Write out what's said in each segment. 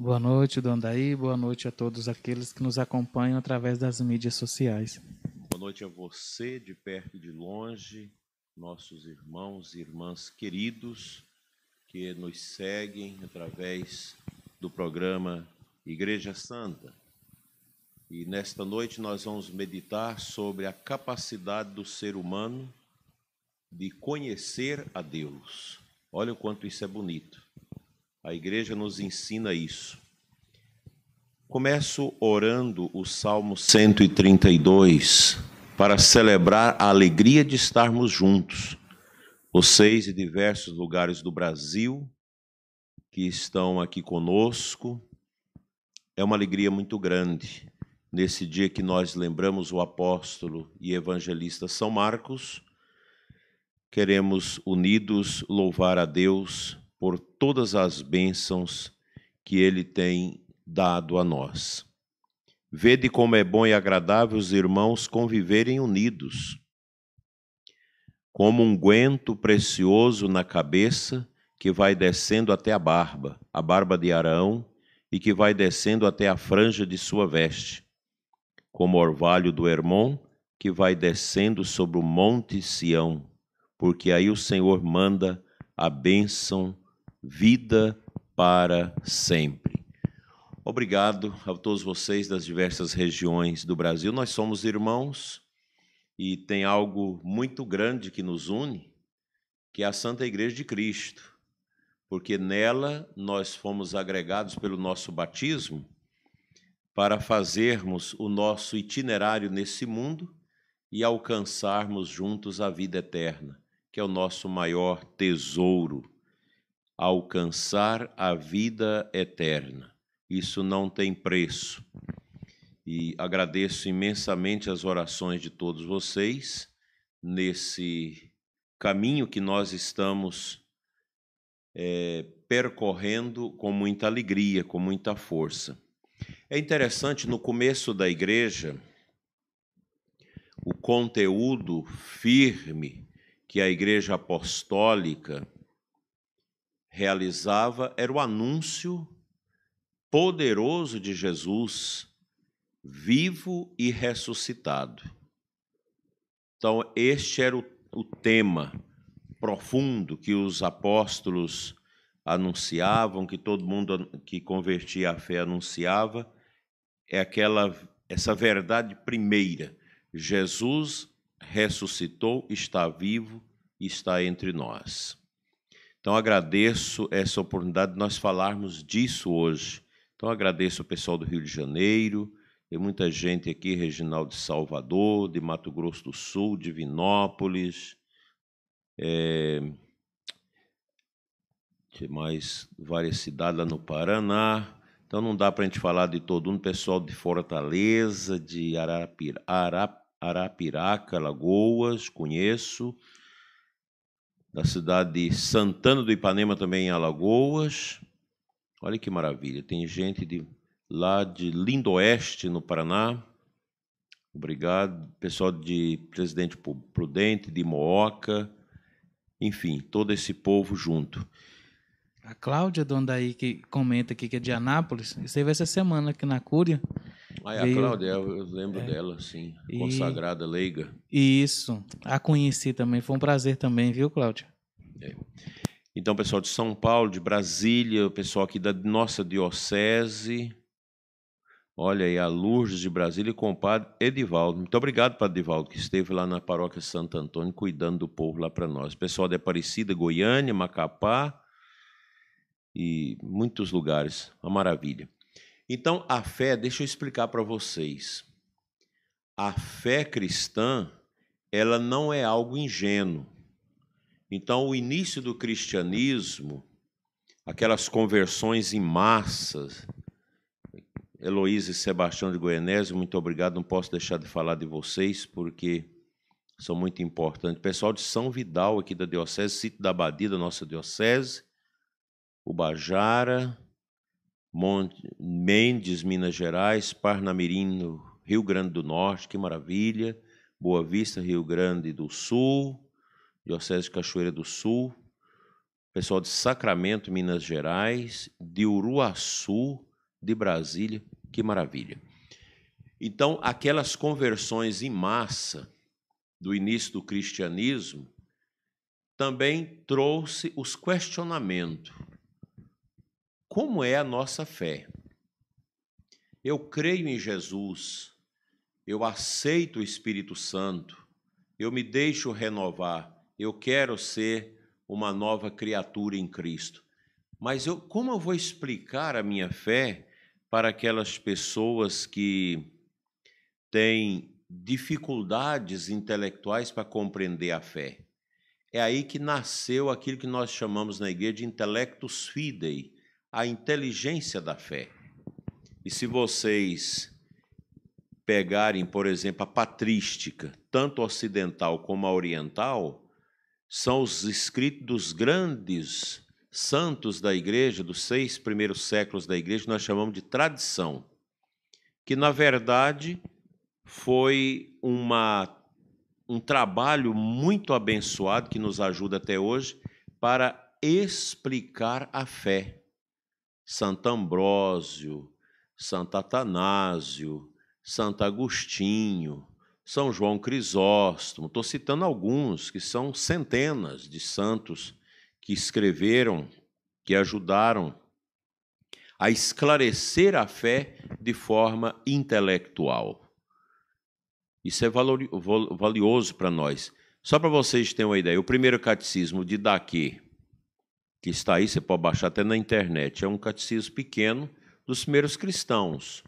Boa noite, Dom Daí. Boa noite a todos aqueles que nos acompanham através das mídias sociais. Boa noite a você, de perto e de longe, nossos irmãos e irmãs queridos que nos seguem através do programa Igreja Santa. E nesta noite nós vamos meditar sobre a capacidade do ser humano de conhecer a Deus. Olha o quanto isso é bonito. A igreja nos ensina isso. Começo orando o Salmo 132 para celebrar a alegria de estarmos juntos. Vocês de diversos lugares do Brasil que estão aqui conosco. É uma alegria muito grande nesse dia que nós lembramos o apóstolo e evangelista São Marcos queremos unidos louvar a Deus por todas as bênçãos que Ele tem dado a nós. Vede como é bom e agradável os irmãos conviverem unidos, como um guento precioso na cabeça que vai descendo até a barba, a barba de Arão, e que vai descendo até a franja de sua veste, como orvalho do Hermon que vai descendo sobre o monte Sião porque aí o Senhor manda a bênção, vida para sempre. Obrigado a todos vocês das diversas regiões do Brasil. Nós somos irmãos e tem algo muito grande que nos une, que é a Santa Igreja de Cristo, porque nela nós fomos agregados pelo nosso batismo para fazermos o nosso itinerário nesse mundo e alcançarmos juntos a vida eterna que é o nosso maior tesouro, alcançar a vida eterna. Isso não tem preço. E agradeço imensamente as orações de todos vocês nesse caminho que nós estamos é, percorrendo com muita alegria, com muita força. É interessante, no começo da igreja, o conteúdo firme que a Igreja Apostólica realizava era o anúncio poderoso de Jesus, vivo e ressuscitado. Então, este era o, o tema profundo que os apóstolos anunciavam, que todo mundo que convertia a fé anunciava, é aquela essa verdade primeira. Jesus ressuscitou, está vivo está entre nós. Então agradeço essa oportunidade de nós falarmos disso hoje. Então agradeço o pessoal do Rio de Janeiro, tem muita gente aqui, Reginaldo de Salvador, de Mato Grosso do Sul, de Vinópolis, é, mais várias cidades lá no Paraná. Então não dá para a gente falar de todo mundo, pessoal de Fortaleza, de Arapira, Arap, Arapiraca, Lagoas, conheço. Da cidade de Santana do Ipanema, também em Alagoas. Olha que maravilha, tem gente de lá de Lindoeste, no Paraná. Obrigado. Pessoal de Presidente Prudente, de Mooca. Enfim, todo esse povo junto. A Cláudia Dondaí, que comenta aqui que é de Anápolis, esteve essa semana aqui na Cúria. Ah, é a Cláudia, eu lembro é. dela, sim. Consagrada, e... leiga. Isso. A conheci também. Foi um prazer também, viu, Cláudia? É. Então, pessoal de São Paulo, de Brasília, o pessoal aqui da nossa diocese. Olha aí, a Lourdes de Brasília e o compadre Edivaldo. Muito obrigado, Padre Edivaldo, que esteve lá na paróquia Santo Antônio, cuidando do povo lá para nós. Pessoal de Aparecida, Goiânia, Macapá e muitos lugares. Uma maravilha. Então, a fé, deixa eu explicar para vocês. A fé cristã, ela não é algo ingênuo. Então, o início do cristianismo, aquelas conversões em massas, Heloísa e Sebastião de Goianésio, muito obrigado. Não posso deixar de falar de vocês, porque são muito importantes. Pessoal de São Vidal, aqui da Diocese, sítio da Abadia da nossa Diocese, Ubajara, Mendes, Minas Gerais, Parnamirim, Rio Grande do Norte, que maravilha. Boa Vista, Rio Grande do Sul, Diocese de Cachoeira do Sul, pessoal de Sacramento, Minas Gerais, de Uruaçu, de Brasília, que maravilha. Então, aquelas conversões em massa do início do cristianismo também trouxe os questionamentos. Como é a nossa fé? Eu creio em Jesus, eu aceito o Espírito Santo, eu me deixo renovar, eu quero ser uma nova criatura em Cristo. Mas eu, como eu vou explicar a minha fé para aquelas pessoas que têm dificuldades intelectuais para compreender a fé? É aí que nasceu aquilo que nós chamamos na igreja de intellectus fidei, a inteligência da fé. E se vocês pegarem, por exemplo, a patrística, tanto ocidental como a oriental, são os escritos dos grandes santos da igreja, dos seis primeiros séculos da igreja, nós chamamos de tradição, que na verdade foi uma, um trabalho muito abençoado que nos ajuda até hoje para explicar a fé. Santo Ambrósio, Santo Atanásio, Santo Agostinho, São João Crisóstomo, estou citando alguns, que são centenas de santos que escreveram, que ajudaram a esclarecer a fé de forma intelectual. Isso é valioso para nós. Só para vocês terem uma ideia, o primeiro catecismo de Daqui, que está aí, você pode baixar até na internet, é um catecismo pequeno, dos primeiros cristãos.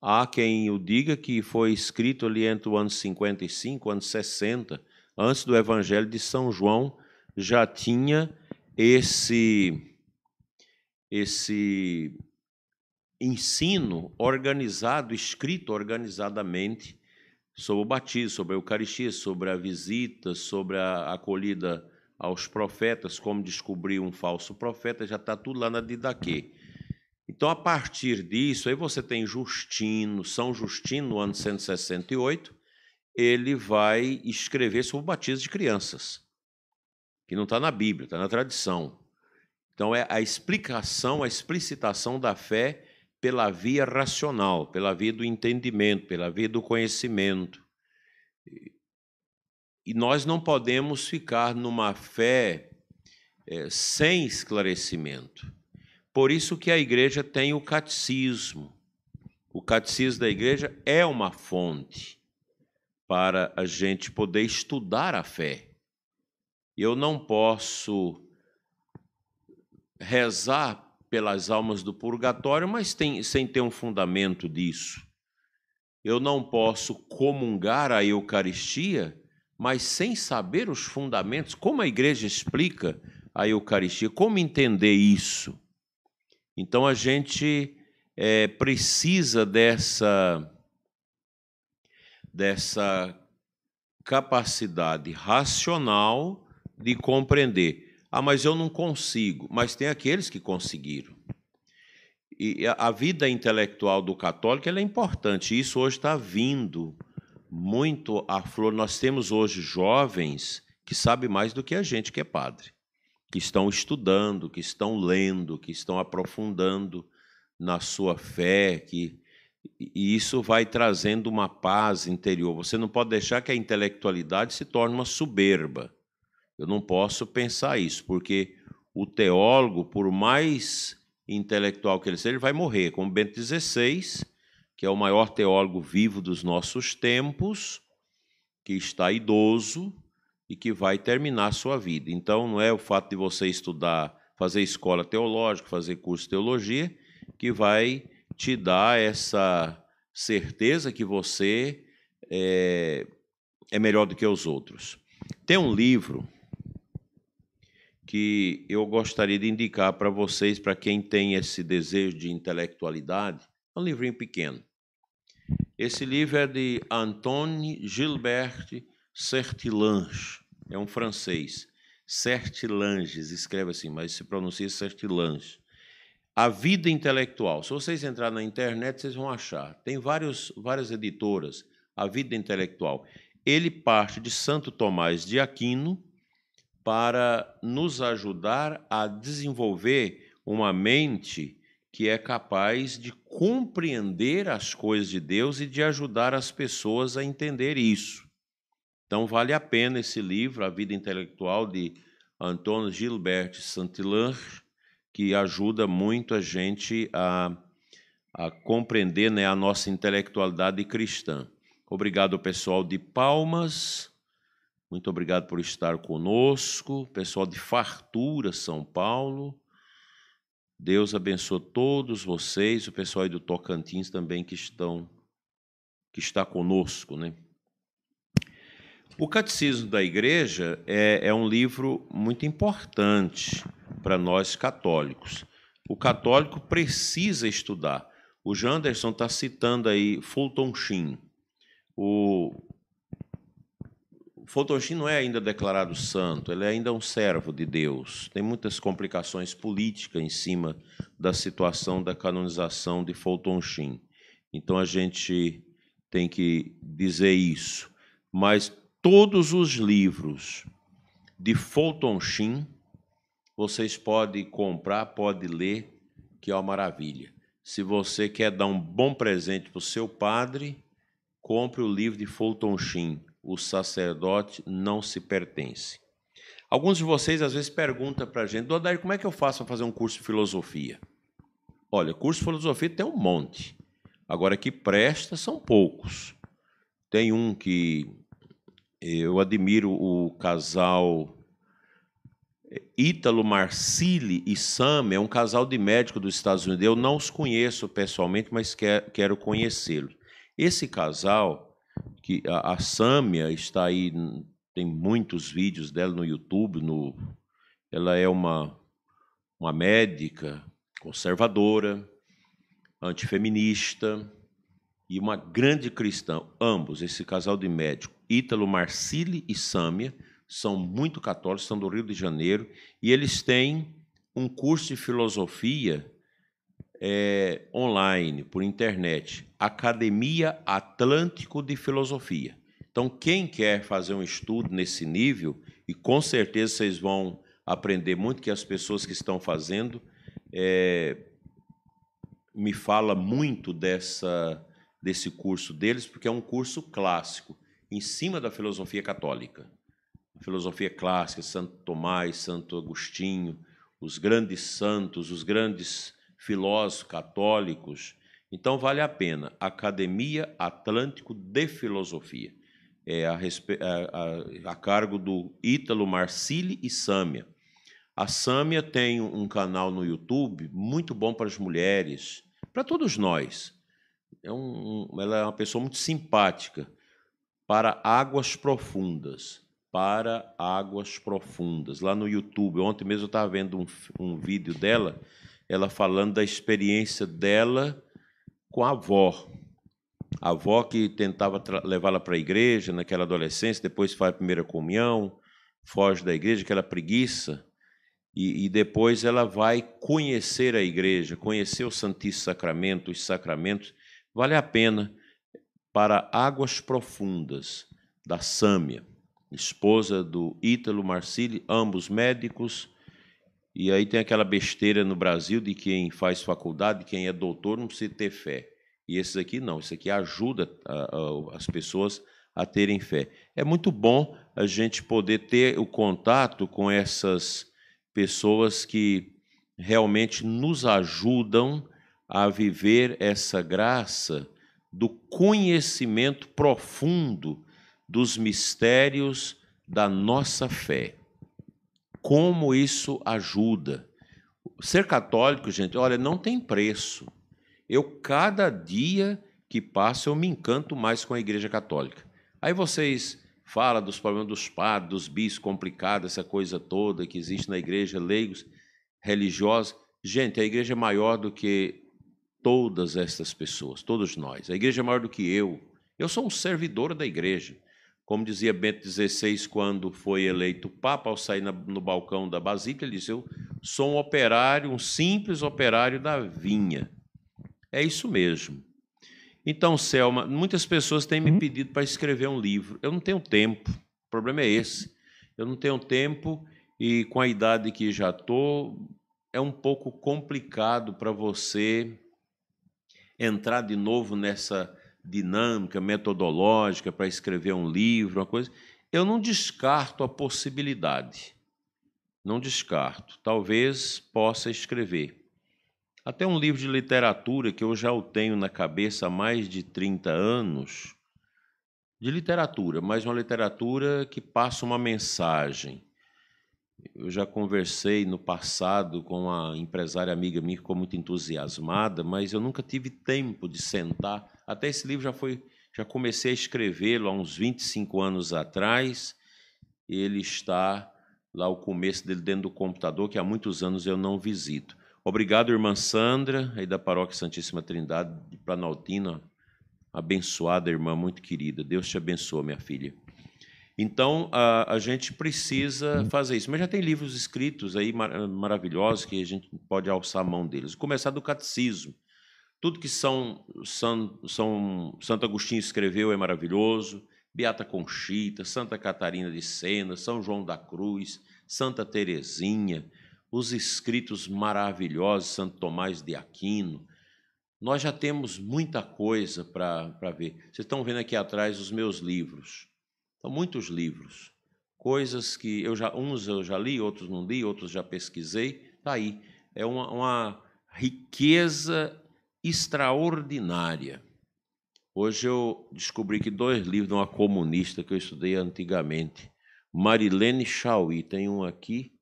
Há quem o diga que foi escrito ali entre o ano 55 e o ano 60, antes do Evangelho de São João, já tinha esse esse ensino organizado, escrito organizadamente sobre o batismo, sobre a Eucaristia, sobre a visita, sobre a acolhida aos profetas, como descobrir um falso profeta, já está tudo lá na Didaquê. Então, a partir disso, aí você tem Justino, São Justino, no ano 168, ele vai escrever sobre o batismo de crianças, que não está na Bíblia, está na tradição. Então, é a explicação, a explicitação da fé pela via racional, pela via do entendimento, pela via do conhecimento. E nós não podemos ficar numa fé é, sem esclarecimento. Por isso que a igreja tem o catecismo. O catecismo da igreja é uma fonte para a gente poder estudar a fé. Eu não posso rezar pelas almas do purgatório, mas tem, sem ter um fundamento disso. Eu não posso comungar a Eucaristia, mas sem saber os fundamentos, como a igreja explica a Eucaristia, como entender isso. Então a gente é, precisa dessa, dessa capacidade racional de compreender. Ah, mas eu não consigo. Mas tem aqueles que conseguiram. E a vida intelectual do católico é importante. Isso hoje está vindo muito à flor. Nós temos hoje jovens que sabem mais do que a gente que é padre que estão estudando, que estão lendo, que estão aprofundando na sua fé, que e isso vai trazendo uma paz interior. Você não pode deixar que a intelectualidade se torne uma soberba. Eu não posso pensar isso, porque o teólogo, por mais intelectual que ele seja, ele vai morrer, como Bento XVI, que é o maior teólogo vivo dos nossos tempos, que está idoso, e que vai terminar sua vida. Então, não é o fato de você estudar, fazer escola teológica, fazer curso de teologia, que vai te dar essa certeza que você é, é melhor do que os outros. Tem um livro que eu gostaria de indicar para vocês, para quem tem esse desejo de intelectualidade, é um livrinho pequeno. Esse livro é de Antoine Gilbert Sertilange, é um francês. Sertilanges, escreve assim, mas se pronuncia Sertilange. A vida intelectual. Se vocês entrarem na internet, vocês vão achar. Tem vários, várias editoras. A vida intelectual. Ele parte de Santo Tomás de Aquino para nos ajudar a desenvolver uma mente que é capaz de compreender as coisas de Deus e de ajudar as pessoas a entender isso. Então, vale a pena esse livro, A Vida Intelectual, de Antônio Gilbert Saint-Hilaire, que ajuda muito a gente a, a compreender né, a nossa intelectualidade cristã. Obrigado, pessoal de Palmas. Muito obrigado por estar conosco. Pessoal de Fartura, São Paulo. Deus abençoe todos vocês, o pessoal aí do Tocantins também que estão que está conosco, né? O Catecismo da Igreja é, é um livro muito importante para nós católicos. O católico precisa estudar. O Janderson está citando aí Fulton Sheen. O Fulton Sheen não é ainda declarado santo, ele é ainda um servo de Deus. Tem muitas complicações políticas em cima da situação da canonização de Fulton Sheen. Então a gente tem que dizer isso. Mas todos os livros de Fulton Sheen vocês podem comprar, podem ler, que é uma maravilha. Se você quer dar um bom presente para o seu padre, compre o livro de Fulton Sheen, O Sacerdote Não Se Pertence. Alguns de vocês às vezes perguntam para a gente, Dodair, como é que eu faço para fazer um curso de filosofia? Olha, curso de filosofia tem um monte. Agora, que presta são poucos. Tem um que eu admiro o casal Ítalo Marcili e Sam, é um casal de médicos dos Estados Unidos. Eu não os conheço pessoalmente, mas quero conhecê-los. Esse casal, que a, a Sâmia está aí, tem muitos vídeos dela no YouTube, no, ela é uma, uma médica conservadora, antifeminista e uma grande cristã. Ambos, esse casal de médicos, Ítalo Marcili e Sâmia, são muito católicos, são do Rio de Janeiro, e eles têm um curso de filosofia é, online, por internet, Academia Atlântico de Filosofia. Então, quem quer fazer um estudo nesse nível, e com certeza vocês vão aprender muito, que as pessoas que estão fazendo é, me fala muito dessa, desse curso deles, porque é um curso clássico, em cima da filosofia católica filosofia clássica, Santo Tomás, Santo Agostinho, os grandes santos, os grandes filósofos católicos. Então, vale a pena. Academia Atlântico de Filosofia. É a, a, a, a cargo do Ítalo Marcili e Sâmia. A Sâmia tem um canal no YouTube muito bom para as mulheres, para todos nós. É um, ela é uma pessoa muito simpática. Para águas profundas para águas profundas. Lá no YouTube, ontem mesmo eu estava vendo um, um vídeo dela, ela falando da experiência dela com a avó. A avó que tentava levá-la para a igreja naquela adolescência, depois faz a primeira comunhão, foge da igreja, aquela preguiça, e, e, depois ela vai conhecer a igreja, conhecer o Santíssimo Sacramento, os sacramentos. Vale a pena para águas profundas da Sâmia esposa do Ítalo Marcili, ambos médicos. E aí tem aquela besteira no Brasil de quem faz faculdade, quem é doutor, não precisa ter fé. E esses aqui não, isso aqui ajuda a, a, as pessoas a terem fé. É muito bom a gente poder ter o contato com essas pessoas que realmente nos ajudam a viver essa graça do conhecimento profundo dos mistérios da nossa fé. Como isso ajuda? Ser católico, gente, olha, não tem preço. Eu, cada dia que passa, eu me encanto mais com a Igreja Católica. Aí vocês falam dos problemas dos padres, dos bispos complicados, essa coisa toda que existe na igreja, leigos, religiosos. Gente, a igreja é maior do que todas essas pessoas, todos nós. A igreja é maior do que eu. Eu sou um servidor da igreja. Como dizia Bento XVI quando foi eleito Papa, ao sair no balcão da Basílica, ele disse: Eu sou um operário, um simples operário da vinha. É isso mesmo. Então, Selma, muitas pessoas têm me uhum. pedido para escrever um livro. Eu não tenho tempo. O problema é esse. Eu não tenho tempo e com a idade que já estou, é um pouco complicado para você entrar de novo nessa dinâmica metodológica para escrever um livro, uma coisa. Eu não descarto a possibilidade. Não descarto. Talvez possa escrever. Até um livro de literatura que eu já o tenho na cabeça há mais de 30 anos, de literatura, mas uma literatura que passa uma mensagem. Eu já conversei no passado com uma empresária amiga minha que ficou muito entusiasmada, mas eu nunca tive tempo de sentar. Até esse livro já foi, já comecei a escrevê-lo há uns 25 anos atrás. Ele está lá o começo dele dentro do computador, que há muitos anos eu não visito. Obrigado, irmã Sandra, aí da Paróquia Santíssima Trindade de Planaltina, abençoada irmã, muito querida. Deus te abençoe, minha filha. Então, a, a gente precisa fazer isso. Mas já tem livros escritos aí mar, maravilhosos que a gente pode alçar a mão deles. Começar do catecismo. Tudo que São, São, São Santo Agostinho escreveu é maravilhoso. Beata Conchita, Santa Catarina de Sena, São João da Cruz, Santa Teresinha, os escritos maravilhosos, Santo Tomás de Aquino, nós já temos muita coisa para ver. Vocês estão vendo aqui atrás os meus livros. São muitos livros. Coisas que eu já, uns eu já li, outros não li, outros já pesquisei. Está aí. É uma, uma riqueza extraordinária. Hoje eu descobri que dois livros de uma comunista que eu estudei antigamente. Marilene Chauí, tem um aqui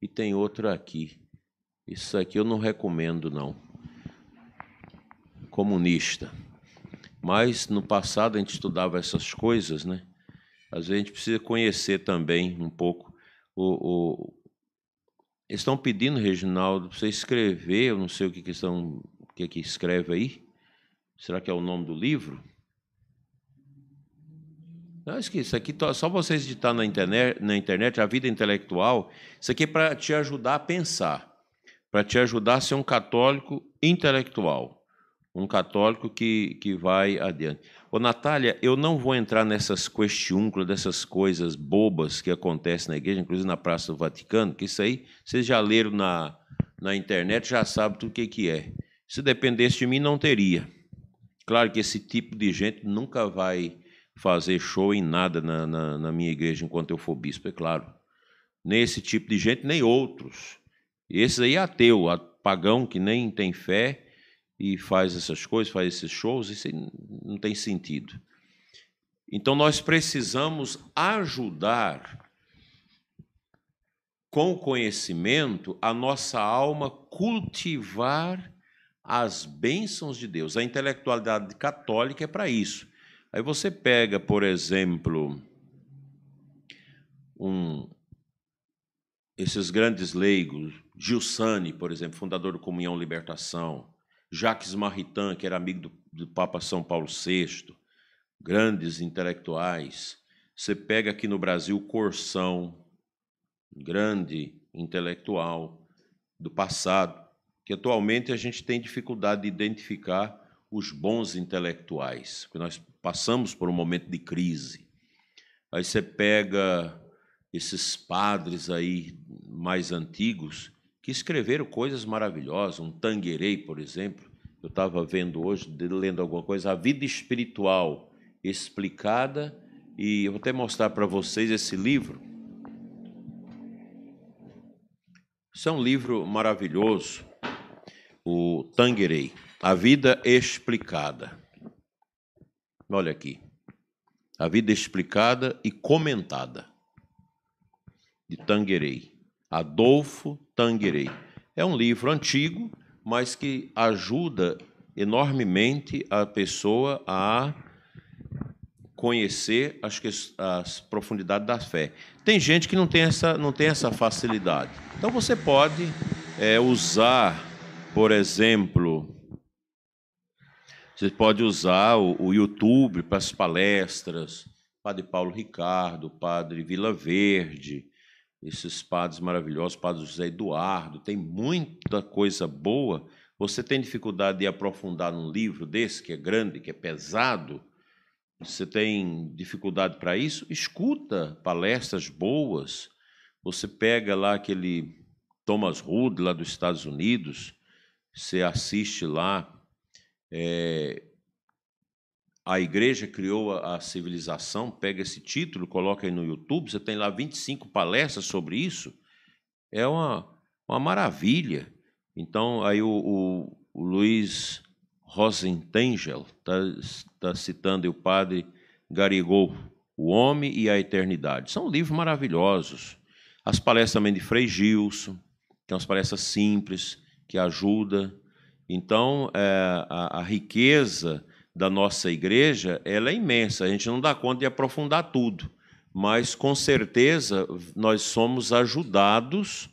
e tem outro aqui. Isso aqui eu não recomendo, não comunista. Mas no passado a gente estudava essas coisas, né? Às vezes a gente precisa conhecer também um pouco o, o... Eles estão pedindo, Reginaldo, para você escrever, eu não sei o que, que estão, o que, que escreve aí. Será que é o nome do livro? Acho que isso aqui só vocês digitar na internet, na internet a vida intelectual. Isso aqui é para te ajudar a pensar, para te ajudar a ser um católico intelectual um católico que, que vai adiante. Ô, Natália, eu não vou entrar nessas questiúnculas, dessas coisas bobas que acontecem na igreja, inclusive na Praça do Vaticano, que isso aí vocês já leram na, na internet, já sabem tudo o que, que é. Se dependesse de mim, não teria. Claro que esse tipo de gente nunca vai fazer show em nada na, na, na minha igreja enquanto eu for bispo, é claro. Nem esse tipo de gente, nem outros. Esse aí é ateu, pagão que nem tem fé, e faz essas coisas, faz esses shows, isso não tem sentido. Então nós precisamos ajudar com o conhecimento a nossa alma cultivar as bênçãos de Deus. A intelectualidade católica é para isso. Aí você pega, por exemplo, um, esses grandes leigos, Gilsani, por exemplo, fundador do Comunhão Libertação, Jacques Maritain, que era amigo do, do Papa São Paulo VI, grandes intelectuais. Você pega aqui no Brasil Corsão, grande intelectual do passado, que atualmente a gente tem dificuldade de identificar os bons intelectuais, porque nós passamos por um momento de crise. Aí você pega esses padres aí mais antigos que escreveram coisas maravilhosas, um Tanguerei, por exemplo. Eu estava vendo hoje, lendo alguma coisa, a vida espiritual explicada, e eu vou até mostrar para vocês esse livro. Isso é um livro maravilhoso, o Tanguerei, A Vida Explicada. Olha aqui. A Vida Explicada e Comentada, de Tanguerei. Adolfo Tanguerei. É um livro antigo, mas que ajuda enormemente a pessoa a conhecer as, as profundidades da fé. Tem gente que não tem essa, não tem essa facilidade. Então você pode é, usar, por exemplo, você pode usar o, YouTube para as palestras, Padre Paulo Ricardo, Padre Vila Verde, esses padres maravilhosos, Padre José Eduardo, tem muita coisa boa. Você tem dificuldade de aprofundar num livro desse, que é grande, que é pesado? Você tem dificuldade para isso? Escuta palestras boas. Você pega lá aquele Thomas Hood, lá dos Estados Unidos, você assiste lá É, a igreja criou a, a, civilização, pega esse título, coloca aí no YouTube, você tem lá 25 palestras sobre isso. É uma, uma maravilha. Então, aí o, o, o Luiz Rosentangel está tá citando o padre Garigol, O Homem e a Eternidade. São livros maravilhosos. As palestras também de Frei Gilson, que são as palestras simples, que ajuda. Então, é, a, a riqueza da nossa igreja ela é imensa. A gente não dá conta de aprofundar tudo, mas com certeza nós somos ajudados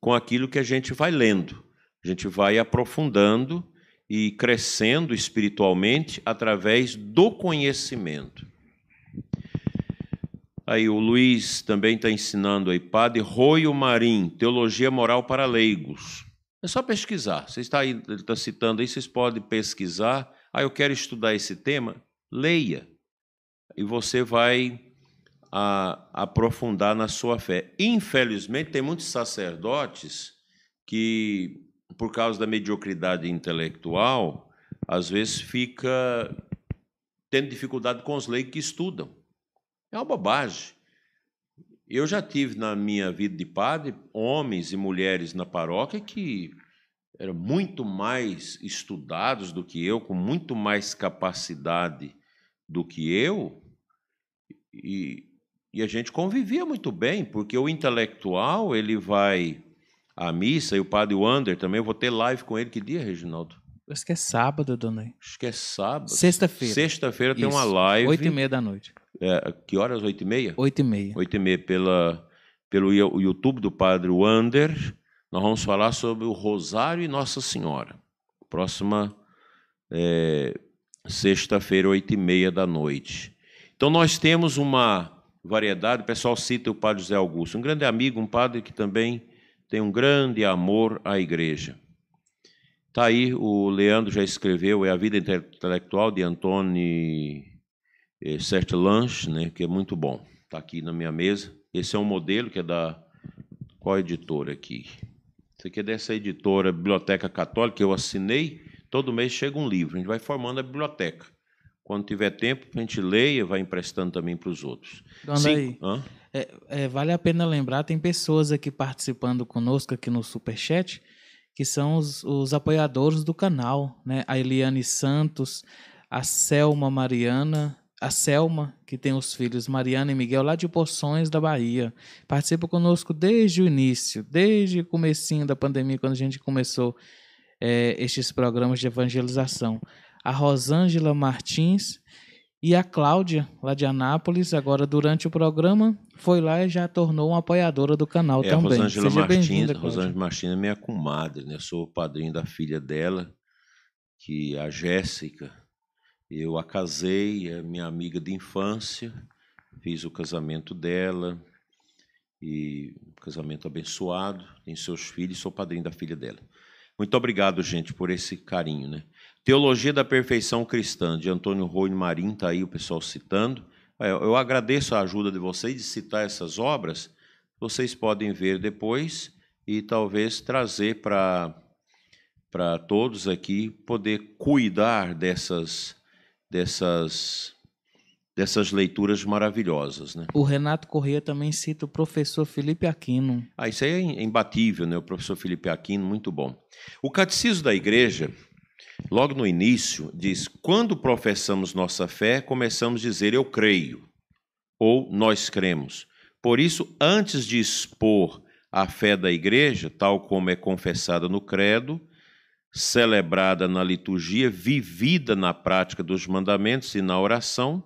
com aquilo que a gente vai lendo. A gente vai aprofundando e crescendo espiritualmente através do conhecimento. Aí o Luiz também está ensinando aí, Padre Roio Marim, Teologia Moral para Leigos. É só pesquisar. Você está aí, ele está citando aí, vocês podem pesquisar. Ah, eu quero estudar esse tema. Leia. E você vai a, aprofundar na sua fé. Infelizmente, tem muitos sacerdotes que, por causa da mediocridade intelectual, às vezes fica tendo dificuldade com os leigos que estudam. É uma bobagem. Eu já tive na minha vida de padre homens e mulheres na paróquia que eram muito mais estudados do que eu, com muito mais capacidade do que eu, e, e a gente convivia muito bem, porque o intelectual ele vai à missa, e o padre Wander também, eu vou ter live com ele, que dia, Reginaldo? Acho que é sábado, dona. Acho que é sábado. Sexta-feira. Sexta-feira tem uma live. Oito e meia da noite. É, que horas? Oito e meia? Oito e meia. Oito e meia pela, pelo YouTube do padre Wander nós vamos falar sobre o Rosário e Nossa Senhora. Próxima é, sexta-feira, oito e meia da noite. Então, nós temos uma variedade, o pessoal cita o padre José Augusto, um grande amigo, um padre que também tem um grande amor à igreja. Está aí, o Leandro já escreveu, é a vida intelectual de Antônio é, Sertelange, né, que é muito bom. Está aqui na minha mesa. Esse é um modelo que é da. Qual editora aqui? Isso aqui é dessa editora Biblioteca Católica, que eu assinei. Todo mês chega um livro, a gente vai formando a biblioteca. Quando tiver tempo, a gente leia, vai emprestando também para os outros. Dona aí, é, é, vale a pena lembrar, tem pessoas aqui participando conosco aqui no Superchat, que são os, os apoiadores do canal, né? A Eliane Santos, a Selma Mariana, a Selma, que tem os filhos Mariana e Miguel, lá de Poções da Bahia. Participa conosco desde o início, desde o comecinho da pandemia, quando a gente começou é, estes programas de evangelização. A Rosângela Martins e a Cláudia, lá de Anápolis, agora durante o programa, foi lá e já tornou uma apoiadora do canal é, também. A Rosângela Martins, Rosângela Martins é minha comadre, né? Eu sou o padrinho da filha dela, que é a Jéssica eu a casei, é minha amiga de infância, fiz o casamento dela, e um casamento abençoado, tem seus filhos, sou padrinho da filha dela. Muito obrigado, gente, por esse carinho. Né? Teologia da Perfeição Cristã, de Antônio Rui Marim, está aí o pessoal citando. É, eu agradeço a ajuda de vocês de citar essas obras. Vocês podem ver depois e talvez trazer para todos aqui poder cuidar dessas dessas dessas leituras maravilhosas. Né? O Renato Corrêa também cita o professor Felipe Aquino. Ah, isso aí é imbatível, né? o professor Felipe Aquino, muito bom. O Catecismo da Igreja, logo no início, diz: quando professamos nossa fé, começamos a dizer eu creio, ou nós cremos. Por isso, antes de expor a fé da Igreja, tal como é confessada no Credo, celebrada na liturgia, vivida na prática dos mandamentos e na oração,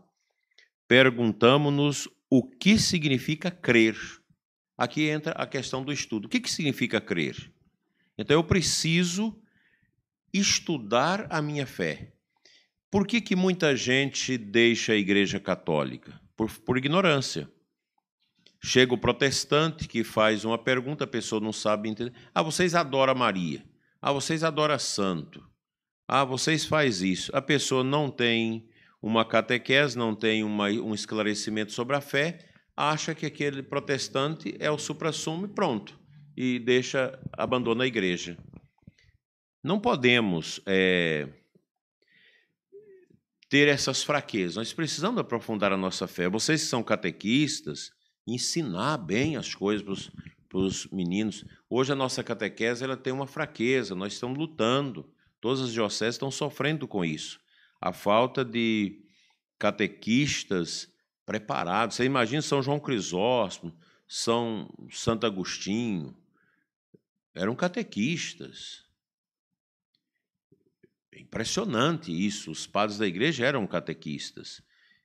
perguntamos-nos o que significa crer. Aqui entra a questão do estudo. O que, que significa crer? Então eu preciso estudar a minha fé. Por que, que muita gente deixa a igreja católica? Por, por ignorância. Chega o protestante que faz uma pergunta, a pessoa não sabe entender. Ah, vocês adoram Maria. Ah, vocês adoram santo. Ah, vocês faz isso. A pessoa não tem uma catequese, não tem uma, um esclarecimento sobre a fé, acha que aquele protestante é o supra-sumo e pronto. E deixa, abandona a igreja. Não podemos é, ter essas fraquezas. Nós precisamos aprofundar a nossa fé. Vocês que são catequistas, ensinar bem as coisas para os meninos. Hoje a nossa catequese ela tem uma fraqueza, nós estamos lutando. Todas as dioceses estão sofrendo com isso. A falta de catequistas preparados. Você imagina São João Crisóstomo, São Santo Agostinho, eram catequistas. É impressionante isso. Os padres da igreja eram catequistas.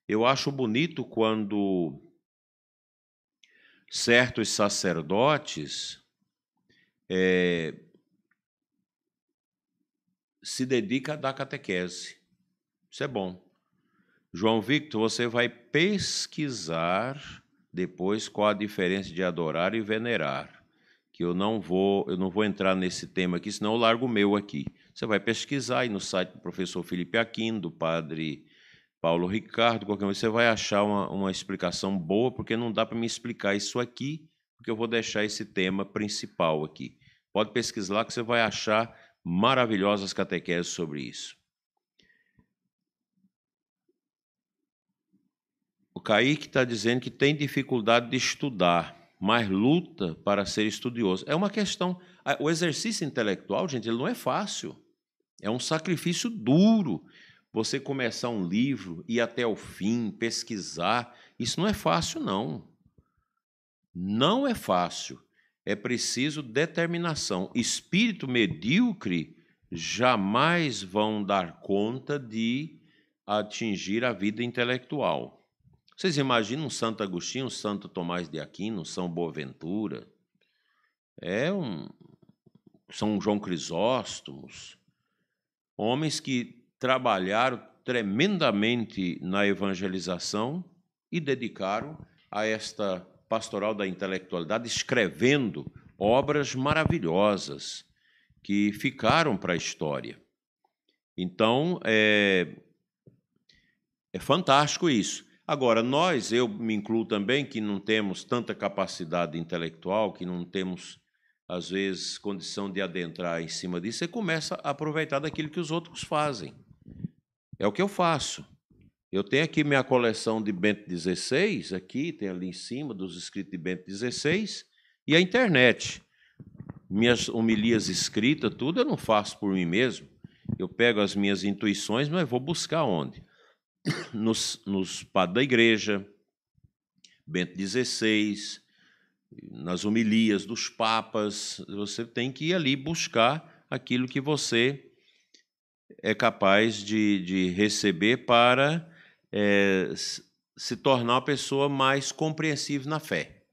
Eu acho bonito quando certos sacerdotes é, se dedicam a dar catequese. Isso é bom. João Victor, você vai pesquisar depois qual a diferença de adorar e venerar. Que eu não vou, eu não vou entrar nesse tema aqui, senão eu largo o meu aqui. Você vai pesquisar aí no site do professor Felipe Aquino, do padre Paulo Ricardo, qualquer um, você vai achar uma, uma explicação boa, porque não dá para me explicar isso aqui, porque eu vou deixar esse tema principal aqui. Pode pesquisar lá que você vai achar maravilhosas catequeses sobre isso. O Kaique está dizendo que tem dificuldade de estudar, mas luta para ser estudioso. É uma questão. O exercício intelectual, gente, ele não é fácil. É um sacrifício duro. Você começar um livro, ir até o fim, pesquisar, isso não é fácil, não. Não é fácil. É preciso determinação. Espírito medíocre jamais vão dar conta de atingir a vida intelectual. Vocês imaginam um Santo Agostinho, um Santo Tomás de Aquino, São Boaventura? É um São João Crisóstomos, homens que trabalharam tremendamente na evangelização e dedicaram a esta pastoral da intelectualidade, escrevendo obras maravilhosas que ficaram para a história. Então, é, é fantástico isso. Agora, nós, eu me incluo também, que não temos tanta capacidade intelectual, que não temos, às vezes, condição de adentrar em cima disso, você começa a aproveitar daquilo que os outros fazem. É o que eu faço. Eu tenho aqui minha coleção de Bento XVI, aqui, tem ali em cima dos escritos de Bento XVI, e a internet. Minhas homilias escritas, tudo eu não faço por mim mesmo. Eu pego as minhas intuições, mas vou buscar onde? nos, nos padres da igreja, Bento XVI, nas homilias dos papas, você tem que ir ali buscar aquilo que você é capaz de, de receber para é, se tornar uma pessoa mais compreensiva na fé.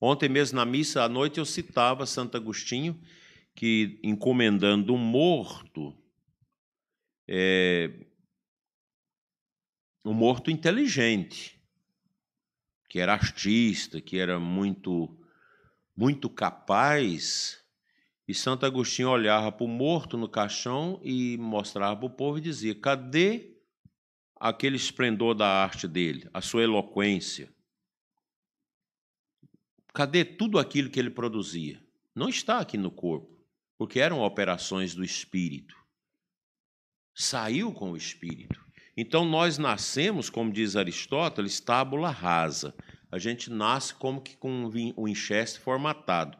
Ontem mesmo na missa à noite eu citava Santo Agostinho, que encomendando um morto, é, um morto inteligente, que era artista, que era muito muito capaz, e Santo Agostinho olhava para o morto no caixão e mostrava para o povo e dizia: cadê aquele esplendor da arte dele, a sua eloquência? Cadê tudo aquilo que ele produzia? Não está aqui no corpo, porque eram operações do espírito. Saiu com o espírito. Então nós nascemos, como diz Aristóteles, tábula rasa. A gente nasce como que com um enxeste formatado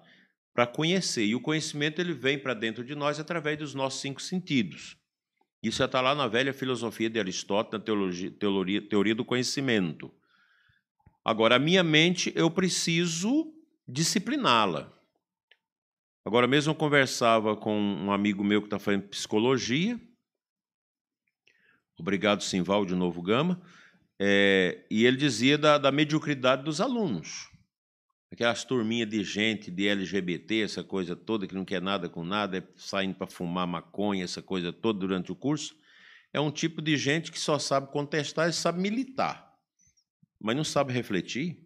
para conhecer. E o conhecimento ele vem para dentro de nós através dos nossos cinco sentidos. Isso já está lá na velha filosofia de Aristóteles, na teologia, teoria, teoria do conhecimento. Agora, a minha mente, eu preciso discipliná-la. Agora mesmo eu conversava com um amigo meu que está fazendo psicologia, Obrigado, Simval, de Novo Gama. É, e ele dizia da, da, mediocridade dos alunos. Aquelas turminhas de gente, de LGBT, essa coisa toda, que não quer nada com nada, é saindo para fumar maconha, essa coisa toda durante o curso. É um tipo de gente que só sabe contestar e sabe militar, mas não sabe refletir.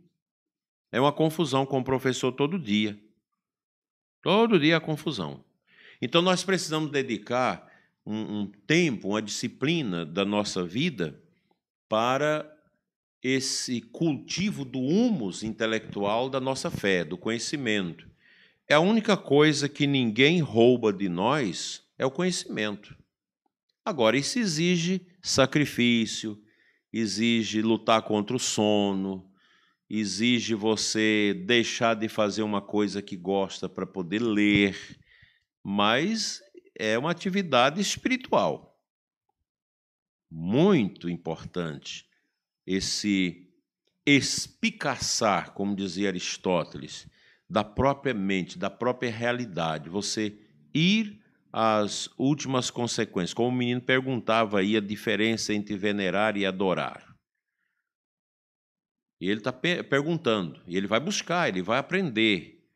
É uma confusão com o professor todo dia. Todo dia é confusão. Então nós precisamos dedicar um, um tempo, uma disciplina da nossa vida para esse cultivo do humus intelectual da nossa fé, do conhecimento. É a única coisa que ninguém rouba de nós é o conhecimento. Agora, isso exige sacrifício, exige lutar contra o sono, exige você deixar de fazer uma coisa que gosta para poder ler, mas é uma atividade espiritual. Muito importante esse espicaçar, como dizia Aristóteles, da própria mente, da própria realidade, você ir às últimas consequências. Como o menino perguntava aí a diferença entre venerar e adorar. E ele está perguntando, e ele vai buscar, ele vai aprender.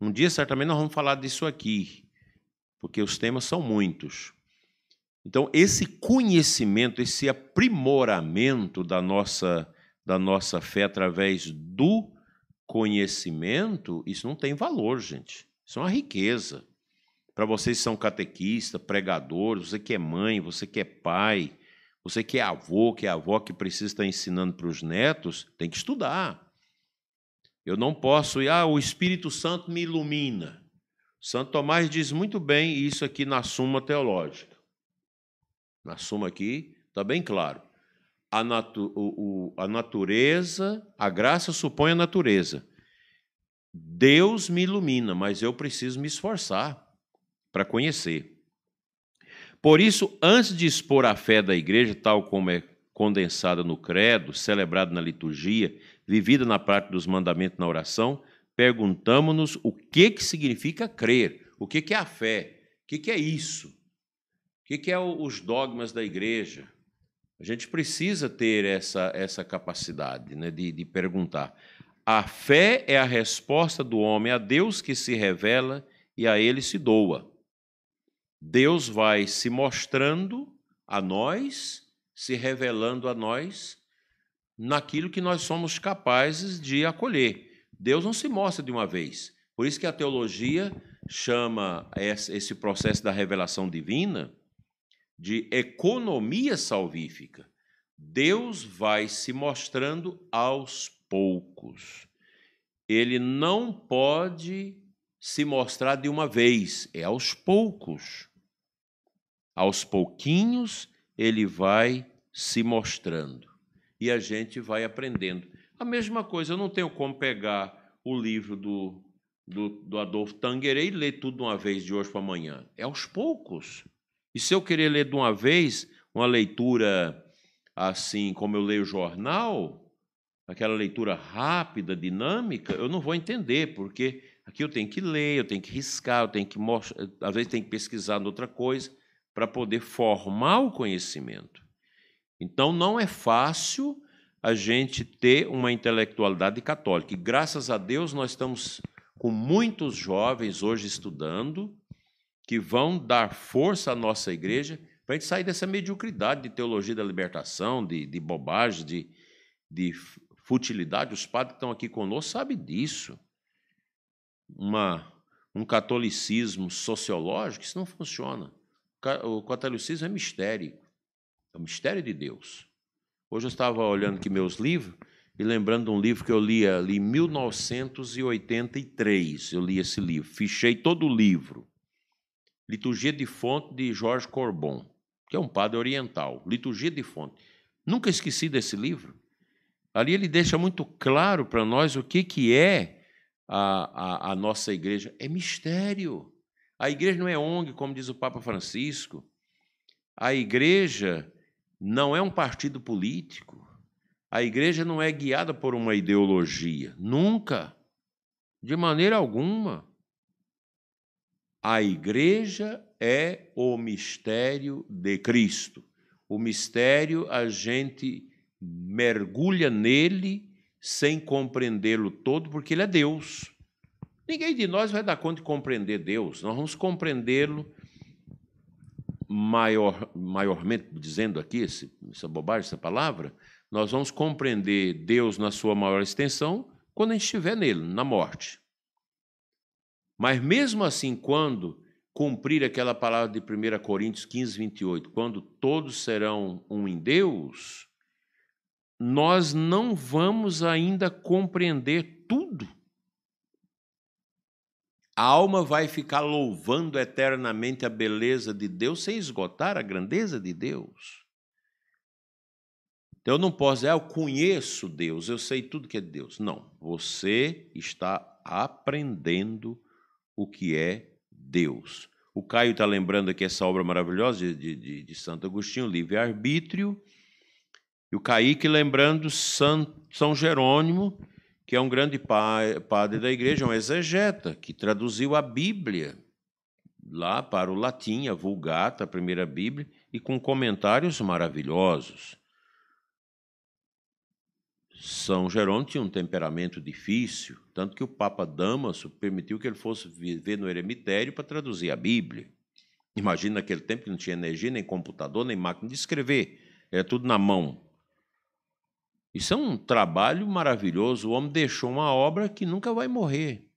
Um dia, certamente, nós vamos falar disso aqui, porque os temas são muitos. Então, esse conhecimento, esse aprimoramento da nossa, da nossa fé através do conhecimento, isso não tem valor, gente. Isso é uma riqueza. Para vocês que são catequistas, pregadores, você que é mãe, você que é pai, você que é avô, que é avó que precisa estar ensinando para os netos, tem que estudar. Eu não posso ir, ah, o Espírito Santo me ilumina. Santo Tomás diz muito bem isso aqui na Suma Teológica. Na Suma aqui está bem claro a, natu o, o, a natureza, a graça supõe a natureza. Deus me ilumina, mas eu preciso me esforçar para conhecer. Por isso, antes de expor a fé da igreja, tal como é condensada no credo, celebrada na liturgia, vivida na prática dos mandamentos na oração, perguntamos-nos o que, que significa crer, o que, que é a fé, o que, que é isso, o que, que é os dogmas da igreja, a gente precisa ter essa, essa capacidade né, de, de perguntar. A fé é a resposta do homem a Deus que se revela e a ele se doa. Deus vai se mostrando a nós, se revelando a nós, naquilo que nós somos capazes de acolher. Deus não se mostra de uma vez. Por isso que a teologia chama esse processo da revelação divina de economia salvífica. Deus vai se mostrando aos poucos. Ele não pode se mostrar de uma vez, é aos poucos. Aos pouquinhos ele vai se mostrando e a gente vai aprendendo. A mesma coisa, eu não tenho como pegar o livro do, do, do Adolfo Tanguerê e ler tudo de uma vez de hoje para amanhã. É aos poucos. E se eu querer ler de uma vez uma leitura assim como eu leio jornal, aquela leitura rápida, dinâmica, eu não vou entender, porque aqui eu tenho que ler, eu tenho que riscar, eu tenho que mostrar, às vezes tenho que pesquisar em outra coisa para poder formar o conhecimento. Então não é fácil a gente ter uma intelectualidade católica. E graças a Deus nós estamos com muitos jovens hoje estudando, que vão dar força à nossa igreja para a gente sair dessa mediocridade de teologia da libertação, de, de bobagem, de, de futilidade. Os padres que estão aqui conosco sabem disso. Uma, um catolicismo sociológico, isso não funciona. O catolicismo é mistério. É o mistério de Deus. Hoje eu estava olhando aqui meus livros e lembrando de um livro que eu li ali em 1983. Eu li esse livro, fichei todo o livro. Liturgia de Fonte de Jorge Corbon, que é um padre oriental. Liturgia de Fonte. Nunca esqueci desse livro. Ali ele deixa muito claro para nós o que, que é a, a, a nossa igreja. É mistério. A igreja não é ONG, como diz o Papa Francisco. A igreja não é um partido político. A igreja não é guiada por uma ideologia. Nunca. De maneira alguma. A igreja é o mistério de Cristo. O mistério, a gente mergulha nele sem compreendê-lo todo, porque ele é Deus. Ninguém de nós vai dar conta de compreender Deus. Nós vamos compreendê-lo maior, maiormente, dizendo aqui esse, essa bobagem, essa palavra, nós vamos compreender Deus na sua maior extensão quando a gente estiver nele, na morte. Mas mesmo assim, quando cumprir aquela palavra de 1 Coríntios 15, 28, quando todos serão um em Deus, nós não vamos ainda compreender tudo. A alma vai ficar louvando eternamente a beleza de Deus sem esgotar a grandeza de Deus. Então eu não posso dizer, ah, eu conheço Deus, eu sei tudo que é Deus. Não, você está aprendendo o que é Deus. O Caio está lembrando aqui essa obra maravilhosa de, de, de Santo Agostinho, Livre-Arbítrio. E o Kaique lembrando São, São Jerônimo, que é um grande padre da igreja, um exegeta, que traduziu a Bíblia lá para o latim, a Vulgata, a primeira Bíblia, e com comentários maravilhosos. São Jerônimo tinha um temperamento difícil, tanto que o Papa Damaso permitiu que ele fosse viver no eremitério para traduzir a Bíblia. Imagina naquele tempo que não tinha energia, nem computador, nem máquina de escrever, era tudo na mão. Isso é um trabalho maravilhoso. O homem deixou uma obra que nunca vai morrer.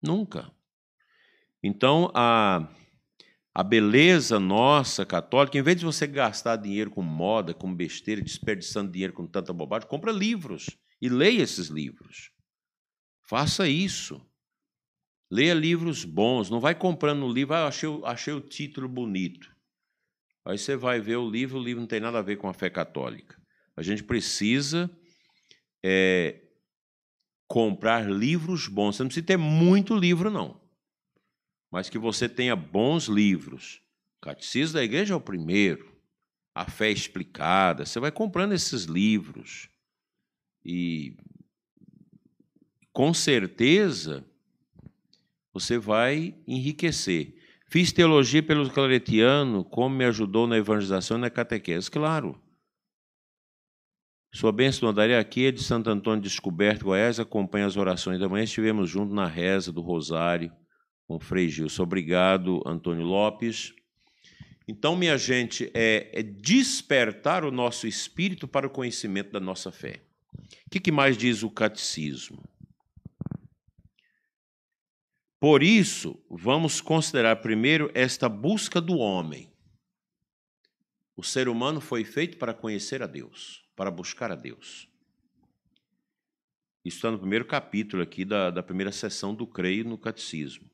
Nunca. Então, a, a beleza nossa católica, em vez de você gastar dinheiro com moda, com besteira, desperdiçando dinheiro com tanta bobagem, compra livros e leia esses livros. Faça isso. Leia livros bons. Não vai comprando um livro, ah, achei, achei o título bonito. Aí você vai ver o livro, o livro não tem nada a ver com a fé católica. A gente precisa é, comprar livros bons. Você não precisa ter muito livro, não. Mas que você tenha bons livros. Catecismo da Igreja é o primeiro. A fé explicada. Você vai comprando esses livros. E com certeza você vai enriquecer. Fiz teologia pelo Claretiano, como me ajudou na evangelização e na catequese. Claro. Sua bênção andaria aqui é de Santo Antônio Descoberto, Goiás, acompanha as orações da manhã. Estivemos juntos na reza do Rosário com Frei Gilson. Obrigado, Antônio Lopes. Então, minha gente, é, é, despertar o nosso espírito para o conhecimento da nossa fé. O que, que mais diz o catecismo? Por isso, vamos considerar primeiro esta busca do homem. O ser humano foi feito para conhecer a Deus para buscar a Deus. Isso está no primeiro capítulo aqui da, da primeira sessão do Creio no Catecismo.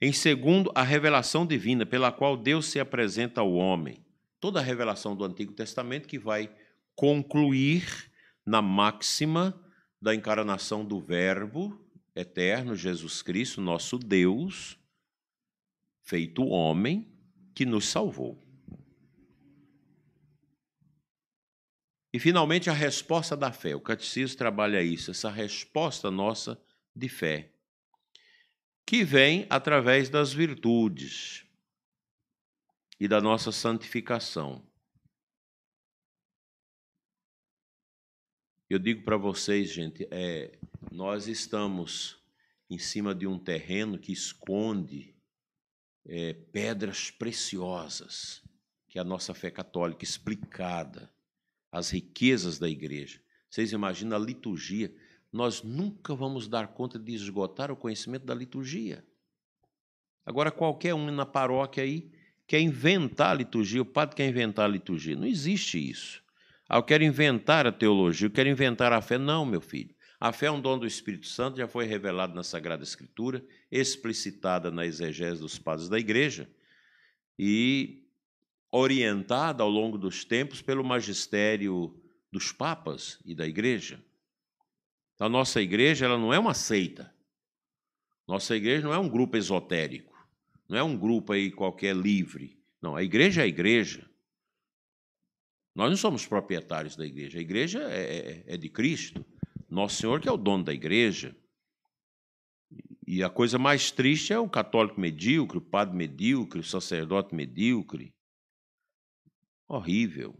Em segundo, a revelação divina pela qual Deus se apresenta ao homem. Toda a revelação do Antigo Testamento que vai concluir na máxima da encarnação do Verbo eterno, Jesus Cristo, nosso Deus, feito homem, que nos salvou. E, finalmente, a resposta da fé. O catecismo trabalha isso, essa resposta nossa de fé, que vem através das virtudes e da nossa santificação. Eu digo para vocês, gente, é, nós estamos em cima de um terreno que esconde é, pedras preciosas, que é a nossa fé católica explicada as riquezas da igreja. Vocês imaginam a liturgia? Nós nunca vamos dar conta de esgotar o conhecimento da liturgia. Agora, qualquer um na paróquia aí quer inventar a liturgia, o padre quer inventar a liturgia. Não existe isso. Ah, eu quero inventar a teologia, eu quero inventar a fé. Não, meu filho. A fé é um dom do Espírito Santo, já foi revelado na Sagrada Escritura, explicitada na exegese dos padres da igreja. E orientada ao longo dos tempos pelo magistério dos papas e da igreja. A nossa igreja ela não é uma seita. Nossa igreja não é um grupo esotérico. Não é um grupo aí qualquer livre. Não, a igreja é a igreja. Nós não somos proprietários da igreja. A igreja é, é, é de Cristo. Nosso Senhor que é o dono da igreja. E a coisa mais triste é o católico medíocre, o padre medíocre, o sacerdote medíocre, horrível.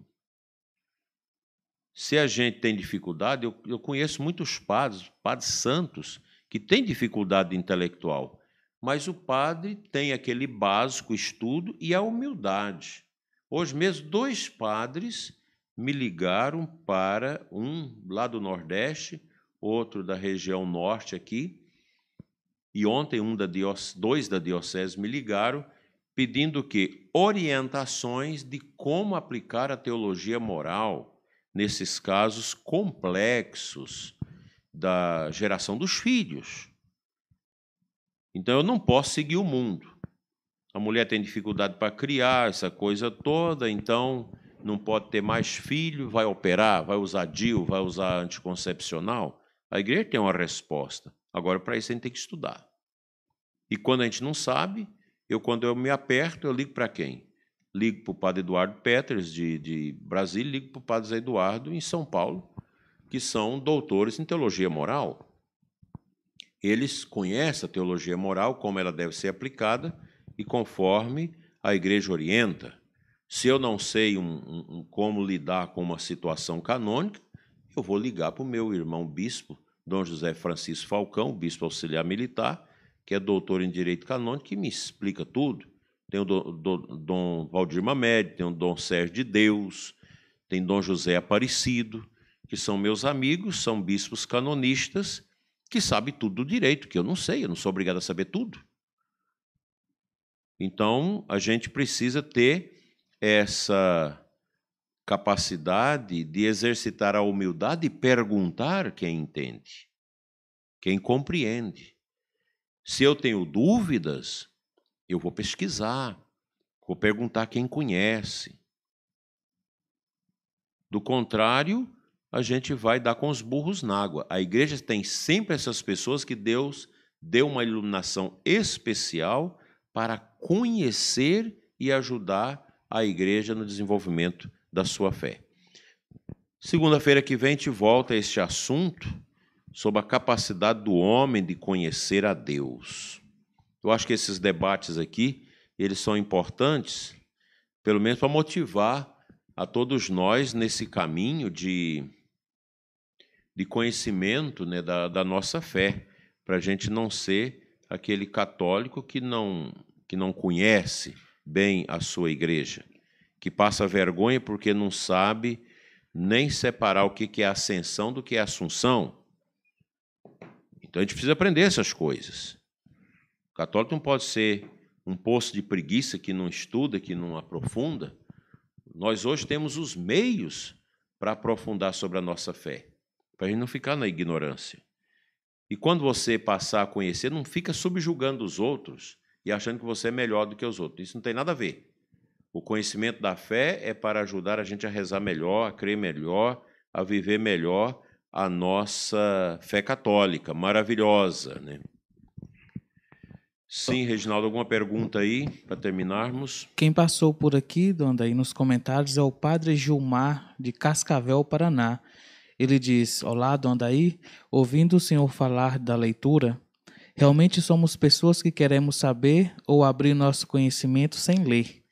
Se a gente tem dificuldade, eu, eu conheço muitos padres, padres santos, que têm dificuldade intelectual, mas o padre tem aquele básico estudo e a humildade. Hoje mesmo, dois padres me ligaram para um lá do Nordeste, outro da região norte aqui, e ontem um da dois da diocese me ligaram pedindo que orientações de como aplicar a teologia moral nesses casos complexos da geração dos filhos. Então eu não posso seguir o mundo. A mulher tem dificuldade para criar essa coisa toda, então não pode ter mais filho, vai operar, vai usar DIU, vai usar anticoncepcional. A igreja tem uma resposta. Agora, para isso, a gente tem que estudar. E quando a gente não sabe, eu, quando eu me aperto, eu ligo para quem? Ligo para o padre Eduardo Peters, de, de Brasília, ligo para o padre Zé Eduardo, em São Paulo, que são doutores em teologia moral. Eles conhecem a teologia moral, como ela deve ser aplicada e conforme a igreja orienta. Se eu não sei um, um, como lidar com uma situação canônica, eu vou ligar para o meu irmão bispo, Dom José Francisco Falcão, bispo auxiliar militar, que é doutor em direito canônico, que me explica tudo. Tem o Dom Valdir Mamed, tem o Dom Sérgio de Deus, tem Dom José Aparecido, que são meus amigos, são bispos canonistas, que sabem tudo do direito, que eu não sei, eu não sou obrigado a saber tudo. Então, a gente precisa ter essa capacidade de exercitar a humildade e perguntar quem entende, quem compreende. Se eu tenho dúvidas, eu vou pesquisar, vou perguntar quem conhece. Do contrário, a gente vai dar com os burros na água. A igreja tem sempre essas pessoas que Deus deu uma iluminação especial para conhecer e ajudar a igreja no desenvolvimento da sua fé. Segunda-feira que vem gente volta a este assunto sobre a capacidade do homem de conhecer a Deus. Eu acho que esses debates aqui, eles são importantes, pelo menos para motivar a todos nós nesse caminho de, de conhecimento né, da, da nossa fé, para a gente não ser aquele católico que não, que não conhece bem a sua igreja, que passa vergonha porque não sabe nem separar o que é ascensão do que é assunção. Então a gente precisa aprender essas coisas. Católico não pode ser um poço de preguiça que não estuda, que não aprofunda. Nós hoje temos os meios para aprofundar sobre a nossa fé, para a gente não ficar na ignorância. E quando você passar a conhecer, não fica subjugando os outros e achando que você é melhor do que os outros. Isso não tem nada a ver. O conhecimento da fé é para ajudar a gente a rezar melhor, a crer melhor, a viver melhor a nossa fé católica, maravilhosa. Né? Sim, Reginaldo, alguma pergunta aí para terminarmos? Quem passou por aqui, Donda, aí nos comentários é o Padre Gilmar, de Cascavel, Paraná. Ele diz: Olá, Dona Daí, ouvindo o senhor falar da leitura, realmente somos pessoas que queremos saber ou abrir nosso conhecimento sem ler.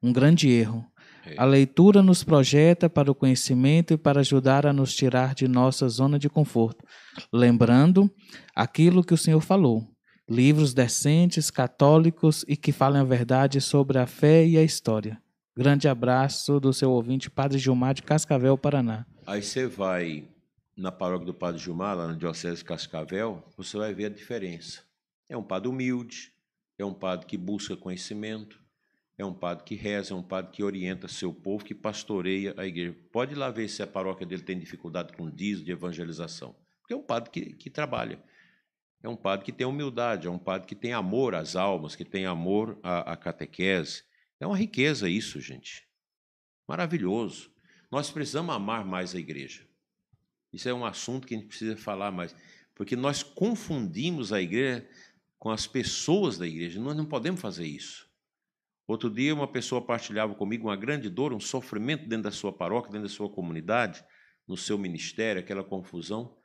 Um grande erro. É. A leitura nos projeta para o conhecimento e para ajudar a nos tirar de nossa zona de conforto, lembrando aquilo que o Senhor falou. Livros decentes, católicos e que falem a verdade sobre a fé e a história. Grande abraço do seu ouvinte, Padre Gilmar de Cascavel, Paraná. Aí você vai na paróquia do Padre Gilmar, lá na Diocese de Cascavel, você vai ver a diferença. É um padre humilde, é um padre que busca conhecimento, é um padre que reza, é um padre que orienta seu povo, que pastoreia a igreja. Pode ir lá ver se a paróquia dele tem dificuldade com dízimo de evangelização. Porque é um padre que, que trabalha. É um padre que tem humildade, é um padre que tem amor às almas, que tem amor à, à catequese. É uma riqueza isso, gente. Maravilhoso. Nós precisamos amar mais a igreja. Isso é um assunto que a gente precisa falar mais. Porque nós confundimos a igreja com as pessoas da igreja. Nós não podemos fazer isso. Outro dia, uma pessoa partilhava comigo uma grande dor, um sofrimento dentro da sua paróquia, dentro da sua comunidade, no seu ministério, aquela confusão.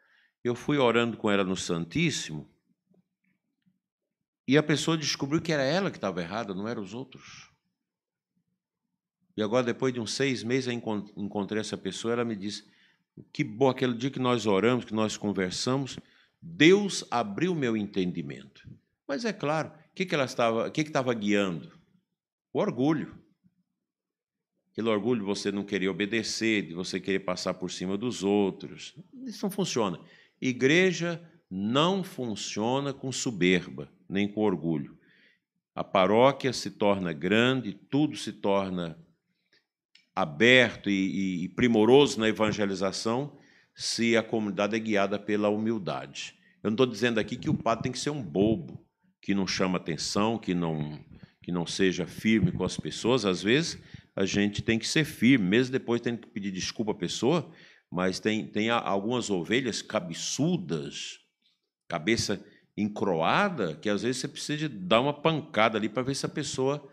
Eu fui orando com ela no Santíssimo e a pessoa descobriu que era ela que estava errada, não eram os outros. E agora, depois de uns seis meses, eu encontrei essa pessoa. Ela me disse: Que bom, aquele dia que nós oramos, que nós conversamos, Deus abriu meu entendimento. Mas é claro, o que, que ela estava, o que, que estava guiando? O orgulho. Aquele orgulho de você não querer obedecer, de você querer passar por cima dos outros. Isso não funciona. Igreja não funciona com soberba, nem com orgulho. A paróquia se torna grande, tudo se torna aberto e, e, primoroso na evangelização se a comunidade é guiada pela humildade. Eu não estou dizendo aqui que o padre tem que ser um bobo, que não chama atenção, que não, que não seja firme com as pessoas. Às vezes, a gente tem que ser firme, mesmo depois tendo que pedir desculpa à pessoa, mas tem, tem algumas ovelhas cabeçudas, cabeça encroada, que às vezes você precisa dar uma pancada ali para ver se a pessoa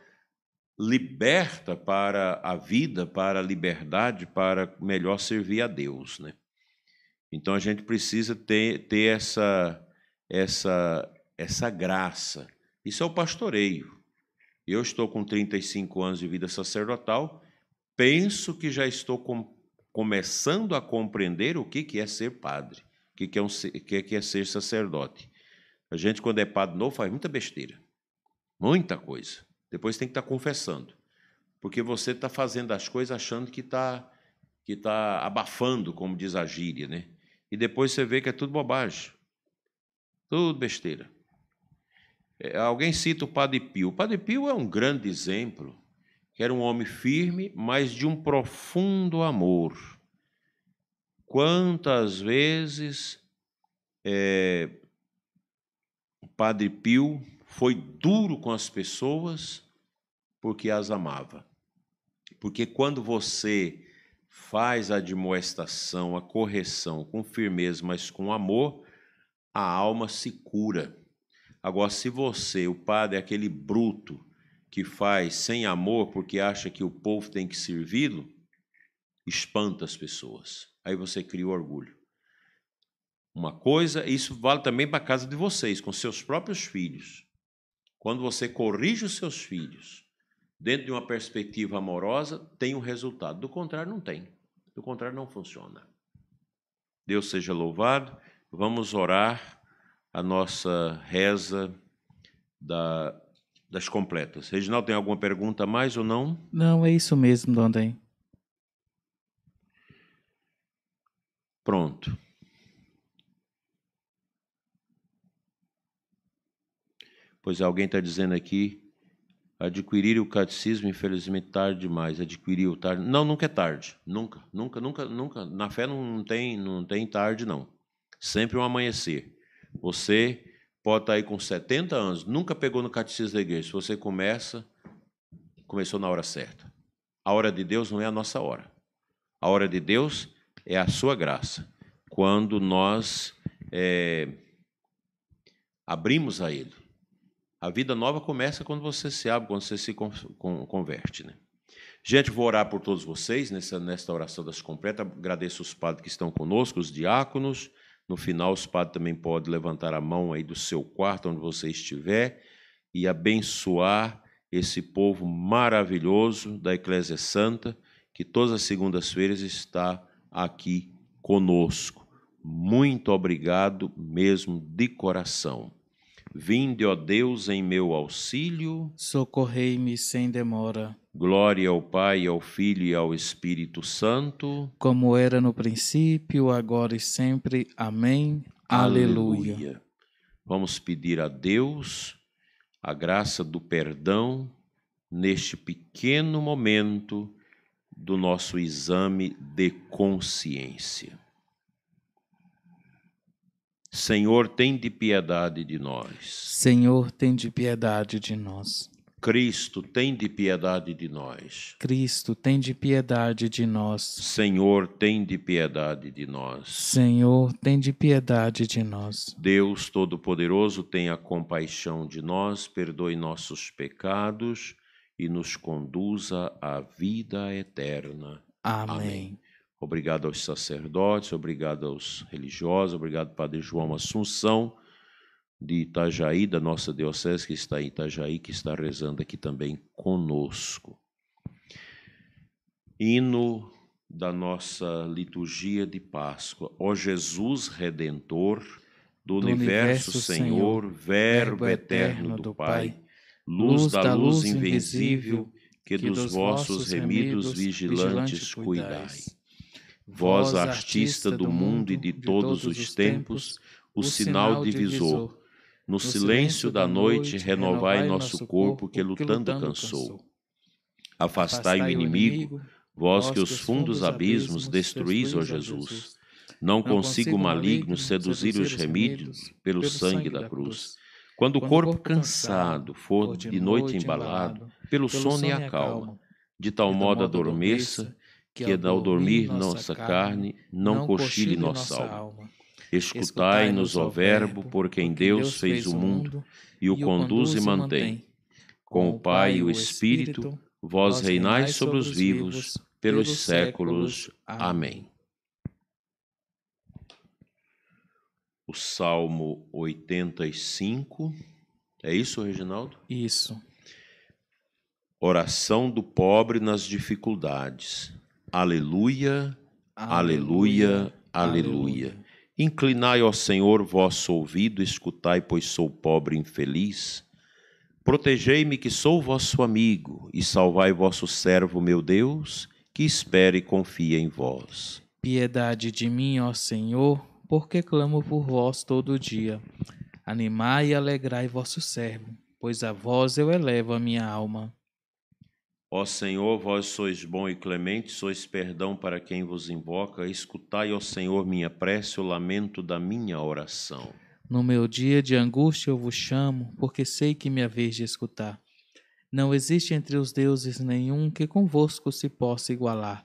liberta para a vida, para a liberdade, para melhor servir a Deus, né? Então a gente precisa ter, ter essa, essa, essa graça. Isso é o pastoreio. Eu estou com 35 anos de vida sacerdotal, penso que já estou com, começando a compreender o que, que é ser padre, o que, que, é um, que, que é ser sacerdote. A gente, quando é padre novo, faz muita besteira, muita coisa. Depois tem que estar confessando, porque você está fazendo as coisas achando que está que tá abafando, como diz a gíria, né? E depois você vê que é tudo bobagem, tudo besteira. É, alguém cita o Padre Pio. O Padre Pio é um grande exemplo, que era um homem firme, mas de um profundo amor. Quantas vezes é, o Padre Pio foi duro com as pessoas porque as amava. Porque quando você faz a admoestação, a correção com firmeza, mas com amor, a alma se cura. Agora, se você, o padre, é aquele bruto que faz sem amor porque acha que o povo tem que servi-lo, espanta as pessoas. Aí você cria o orgulho. Uma coisa, isso vale também para a casa de vocês, com seus próprios filhos. Quando você corrige os seus filhos dentro de uma perspectiva amorosa, tem um resultado. Do contrário, não tem. Do contrário, não funciona. Deus seja louvado. Vamos orar a nossa reza da, das completas. Reginaldo, tem alguma pergunta a mais ou não? Não, é isso mesmo, Dondem. Pronto. Pois alguém está dizendo aqui, adquirir o catecismo, infelizmente, tarde demais. Adquirir o tarde. Não, nunca é tarde. Nunca, nunca, nunca, nunca. Na fé não tem, não tem tarde, não. Sempre um amanhecer. Você pode estar aí com 70 anos, nunca pegou no catecismo da igreja. Se você começa, começou na hora certa. A hora de Deus não é a nossa hora. A hora de Deus é a sua graça. Quando nós é, abrimos a Ele. A vida nova começa quando você se abre, quando você se converte. Né? Gente, vou orar por todos vocês nessa, nesta oração das completas. Agradeço os padres que estão conosco, os diáconos. No final, os padres também podem levantar a mão aí do seu quarto, onde você estiver, e abençoar esse povo maravilhoso da Eclésia Santa, que todas as segundas-feiras está aqui conosco. Muito obrigado mesmo de coração. Vinde, ó Deus, em meu auxílio. Socorrei-me sem demora. Glória ao Pai, ao Filho e ao Espírito Santo. Como era no princípio, agora e sempre. Amém. Aleluia. Aleluia. Vamos pedir a Deus a graça do perdão neste pequeno momento do nosso exame de consciência. Senhor, tem de piedade de nós. Senhor, tem de piedade de nós. Cristo, tem de piedade de nós. Cristo, tem de piedade de nós. Senhor, tem de piedade de nós. Senhor, tem de piedade de nós. Deus Todo-Poderoso, tenha compaixão de nós, perdoe nossos pecados e nos conduza à vida eterna. Amém. Amém. Obrigado aos sacerdotes, obrigado aos religiosos, obrigado Padre João Assunção de Itajaí, da nossa diocese que está em Itajaí, que está rezando aqui também conosco. Hino da nossa liturgia de Páscoa. Ó Jesus Redentor do, do universo, universo, Senhor, Verbo eterno do Pai, luz da luz invisível, que dos vossos remidos vigilantes cuidai vós, artista do mundo e de todos os tempos, o sinal divisor. No silêncio da noite, renovai nosso corpo que lutando cansou. Afastai o inimigo, vós que os fundos abismos destruís, ó Jesus. Não consigo o maligno seduzir os remídios pelo sangue da cruz. Quando o corpo cansado for de noite embalado pelo sono e a calma, de tal modo adormeça que ao dormir nossa carne não cochile nossa alma. Escutai-nos, ó Verbo, por quem Deus fez o mundo e o conduz e mantém. Com o Pai e o Espírito, vós reinais sobre os vivos pelos séculos. Amém. O Salmo 85. É isso, Reginaldo? Isso. Oração do pobre nas dificuldades. Aleluia, aleluia, aleluia. aleluia. Inclinai, ó Senhor, vosso ouvido, escutai, pois sou pobre e infeliz. Protegei-me, que sou vosso amigo, e salvai vosso servo, meu Deus, que espere e confia em vós. Piedade de mim, ó Senhor, porque clamo por vós todo dia. Animai e alegrai vosso servo, pois a vós eu elevo a minha alma. Ó Senhor, vós sois bom e clemente, sois perdão para quem vos invoca. Escutai, ó Senhor, minha prece, o lamento da minha oração. No meu dia de angústia eu vos chamo, porque sei que me haveis de escutar. Não existe entre os deuses nenhum que convosco se possa igualar.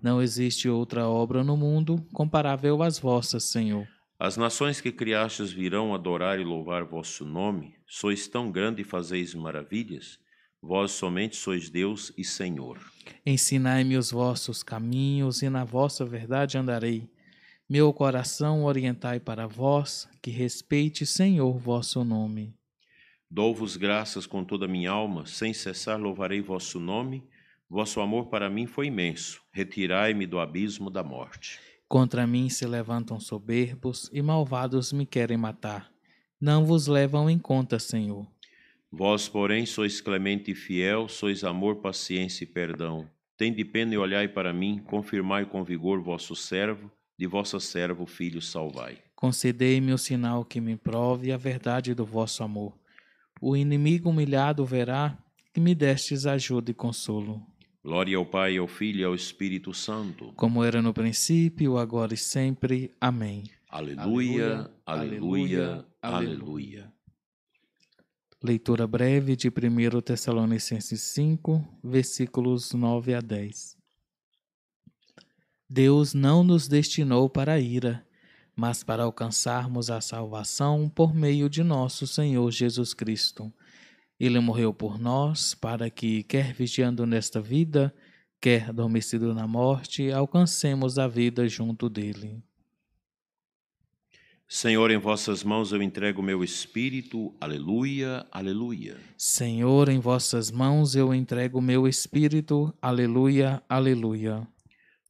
Não existe outra obra no mundo comparável às vossas, Senhor. As nações que criastes virão adorar e louvar vosso nome. Sois tão grande e fazeis maravilhas. Vós somente sois Deus e Senhor. Ensinai-me os vossos caminhos, e na vossa verdade andarei. Meu coração orientai para vós, que respeite, Senhor, vosso nome. Dou-vos graças com toda a minha alma, sem cessar louvarei vosso nome. Vosso amor para mim foi imenso, retirai-me do abismo da morte. Contra mim se levantam soberbos e malvados me querem matar. Não vos levam em conta, Senhor. Vós, porém, sois clemente e fiel, sois amor, paciência e perdão. Tende pena e olhai para mim, confirmai com vigor vosso servo, de vossa servo filho salvai. Concedei-me o sinal que me prove a verdade do vosso amor. O inimigo humilhado verá que me destes ajuda e consolo. Glória ao Pai, ao Filho e ao Espírito Santo. Como era no princípio, agora e sempre. Amém. Aleluia, aleluia, aleluia. aleluia. aleluia. Leitura breve de 1 Tessalonicenses 5, versículos 9 a 10. Deus não nos destinou para a ira, mas para alcançarmos a salvação por meio de nosso Senhor Jesus Cristo. Ele morreu por nós para que, quer vigiando nesta vida, quer adormecido na morte, alcancemos a vida junto dele. Senhor, em vossas mãos eu entrego o meu espírito. Aleluia, aleluia. Senhor, em vossas mãos eu entrego o meu espírito. Aleluia, aleluia.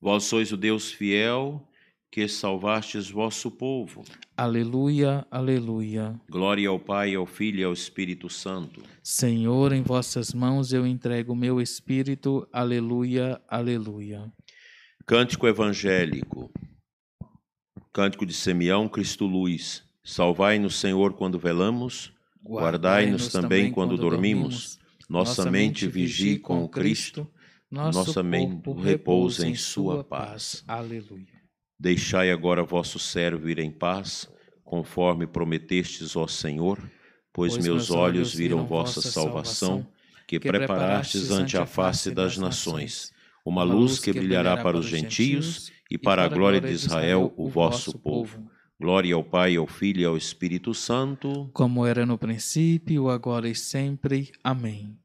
Vós sois o Deus fiel que salvastes vosso povo. Aleluia, aleluia. Glória ao Pai, ao Filho e ao Espírito Santo. Senhor, em vossas mãos eu entrego o meu espírito. Aleluia, aleluia. Cântico evangélico. Cântico de Simeão, Cristo luz. Salvai-nos, Senhor, quando velamos, guardai-nos também quando dormimos. Nossa mente vigie com o Cristo, nossa mente repousa em sua paz. Aleluia. Deixai agora vosso servo ir em paz, conforme prometestes, ó Senhor, pois, pois meus olhos viram vossa salvação, que preparastes ante a face das nações, uma luz que brilhará para os gentios e para a glória de Israel, o vosso povo. Glória ao Pai, ao Filho e ao Espírito Santo, como era no princípio, agora e sempre. Amém.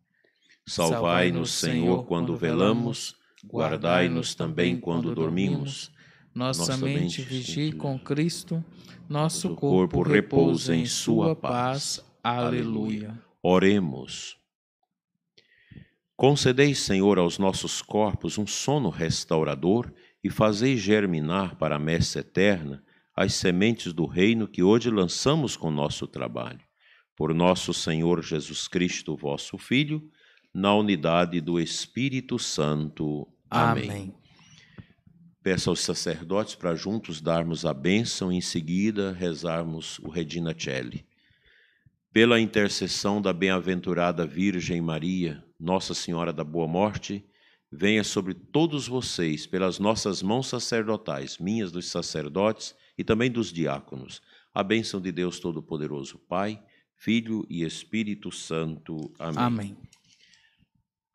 Salvai-nos, Senhor, quando velamos, guardai-nos também quando dormimos. Nossa mente vigie com Cristo, nosso corpo repousa em sua paz. Aleluia. Oremos. Concedei, Senhor, aos nossos corpos um sono restaurador e fazei germinar para a messe eterna as sementes do reino que hoje lançamos com nosso trabalho. Por nosso Senhor Jesus Cristo, vosso Filho, na unidade do Espírito Santo. Amém. Amém. Peço aos sacerdotes para juntos darmos a bênção e em seguida rezarmos o Redina Celli. Pela intercessão da bem-aventurada Virgem Maria, Nossa Senhora da Boa Morte, venha sobre todos vocês, pelas nossas mãos sacerdotais, minhas dos sacerdotes e também dos diáconos, a bênção de Deus Todo-Poderoso, Pai, Filho e Espírito Santo. Amém. Amém.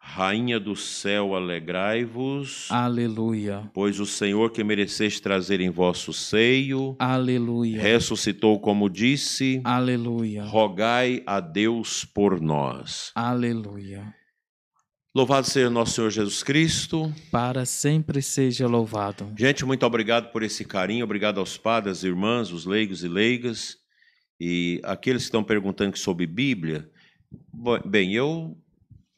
Rainha do céu, alegrai-vos. Aleluia. Pois o Senhor que mereceste trazer em vosso seio, Aleluia. ressuscitou como disse, Aleluia. rogai a Deus por nós. Aleluia. Louvado seja nosso Senhor Jesus Cristo. Para sempre seja louvado. Gente, muito obrigado por esse carinho, obrigado aos padres, irmãs, os leigos e leigas, e aqueles que estão perguntando sobre Bíblia. Bem, eu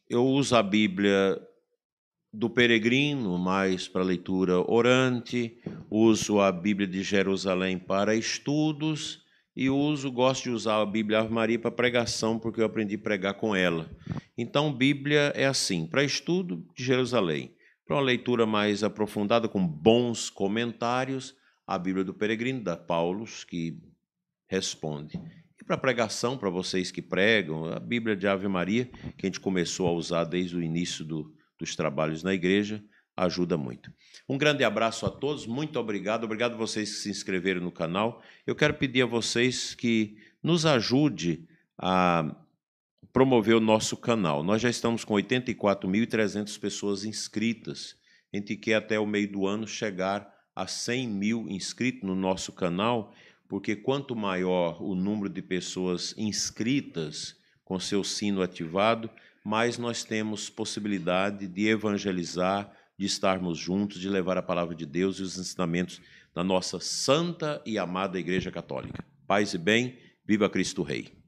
eu uso a Bíblia do peregrino mais para leitura orante, uso a Bíblia de Jerusalém para estudos e uso, gosto de usar a Bíblia Ave Maria para pregação, porque eu aprendi a pregar com ela. Então, Bíblia é assim, para estudo de Jerusalém, para uma leitura mais aprofundada com bons comentários, a Bíblia do Peregrino da Paulos que responde para pregação, para vocês que pregam, a Bíblia de Ave Maria, que a gente começou a usar desde o início do, dos trabalhos na igreja, ajuda muito. Um grande abraço a todos, muito obrigado, obrigado vocês que se inscreveram no canal. Eu quero pedir a vocês que nos ajude a promover o nosso canal. Nós já estamos com 84.300 pessoas inscritas. A gente quer até o meio do ano chegar a 100 mil inscritos no nosso canal porque quanto maior o número de pessoas inscritas com seu sino ativado, mais nós temos possibilidade de evangelizar, de estarmos juntos, de levar a palavra de Deus e os ensinamentos da nossa santa e amada Igreja Católica. Paz e bem, viva Cristo Rei.